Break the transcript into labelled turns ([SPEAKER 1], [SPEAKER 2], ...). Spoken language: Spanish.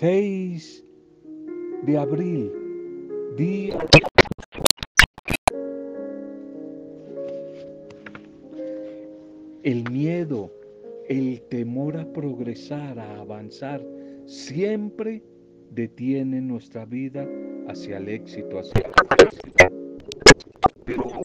[SPEAKER 1] 6 de abril, día El miedo, el temor a progresar, a avanzar, siempre detiene nuestra vida hacia el éxito, hacia el éxito. Pero